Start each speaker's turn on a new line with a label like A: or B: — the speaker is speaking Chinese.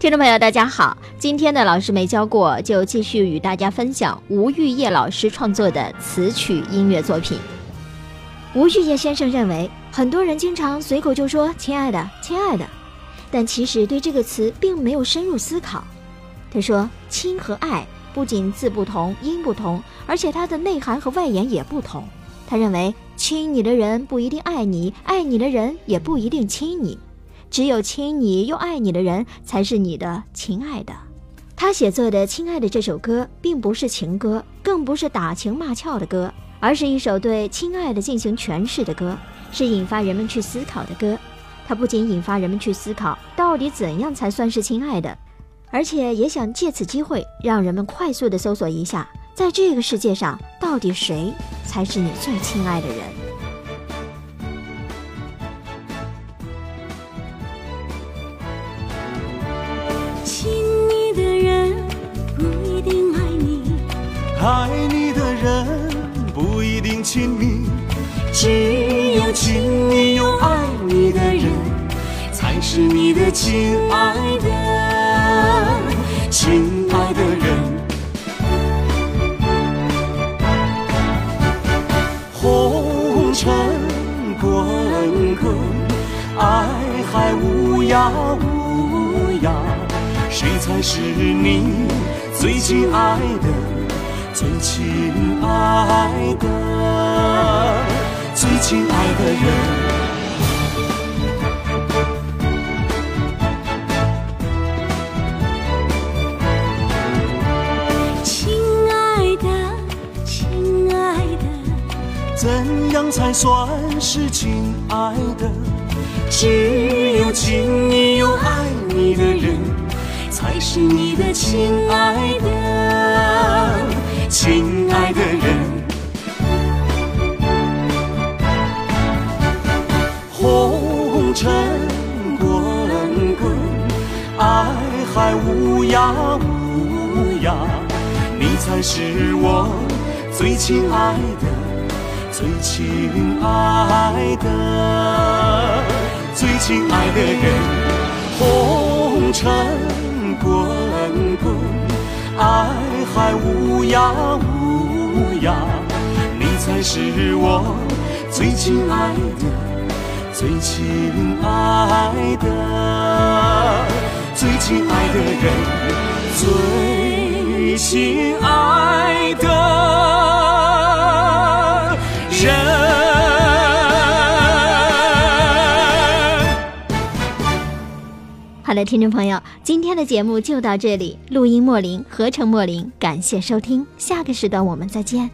A: 听众朋友，大家好！今天的老师没教过，就继续与大家分享吴玉叶老师创作的词曲音乐作品。吴玉叶先生认为，很多人经常随口就说“亲爱的，亲爱的”，但其实对这个词并没有深入思考。他说：“亲”和“爱”不仅字不同、音不同，而且它的内涵和外延也不同。他认为，亲你的人不一定爱你，爱你的人也不一定亲你。只有亲你又爱你的人，才是你的亲爱的。他写作的《亲爱的》这首歌，并不是情歌，更不是打情骂俏的歌，而是一首对亲爱的进行诠释的歌，是引发人们去思考的歌。它不仅引发人们去思考到底怎样才算是亲爱的，而且也想借此机会让人们快速的搜索一下，在这个世界上到底谁才是你最亲爱的人。
B: 爱你的人不一定亲密，只有亲密又爱你的人，才是你的亲爱的，亲爱的人。红尘滚滚，爱海无涯无涯，谁才是你最亲爱的？最亲爱的，最亲爱的人。
C: 亲爱的，亲爱的，
B: 怎样才算是亲爱的？只有亲你又爱你的人，才是你的亲爱的。亲爱的人，红尘滚滚，爱海无涯无涯，你才是我最亲爱的，最亲爱的，最亲爱的人。红尘滚滚，爱。海无呀无涯，你才是我最亲爱的，最亲爱的，最亲爱的人，最亲
A: 好了，听众朋友，今天的节目就到这里。录音莫林，合成莫林，感谢收听，下个时段我们再见。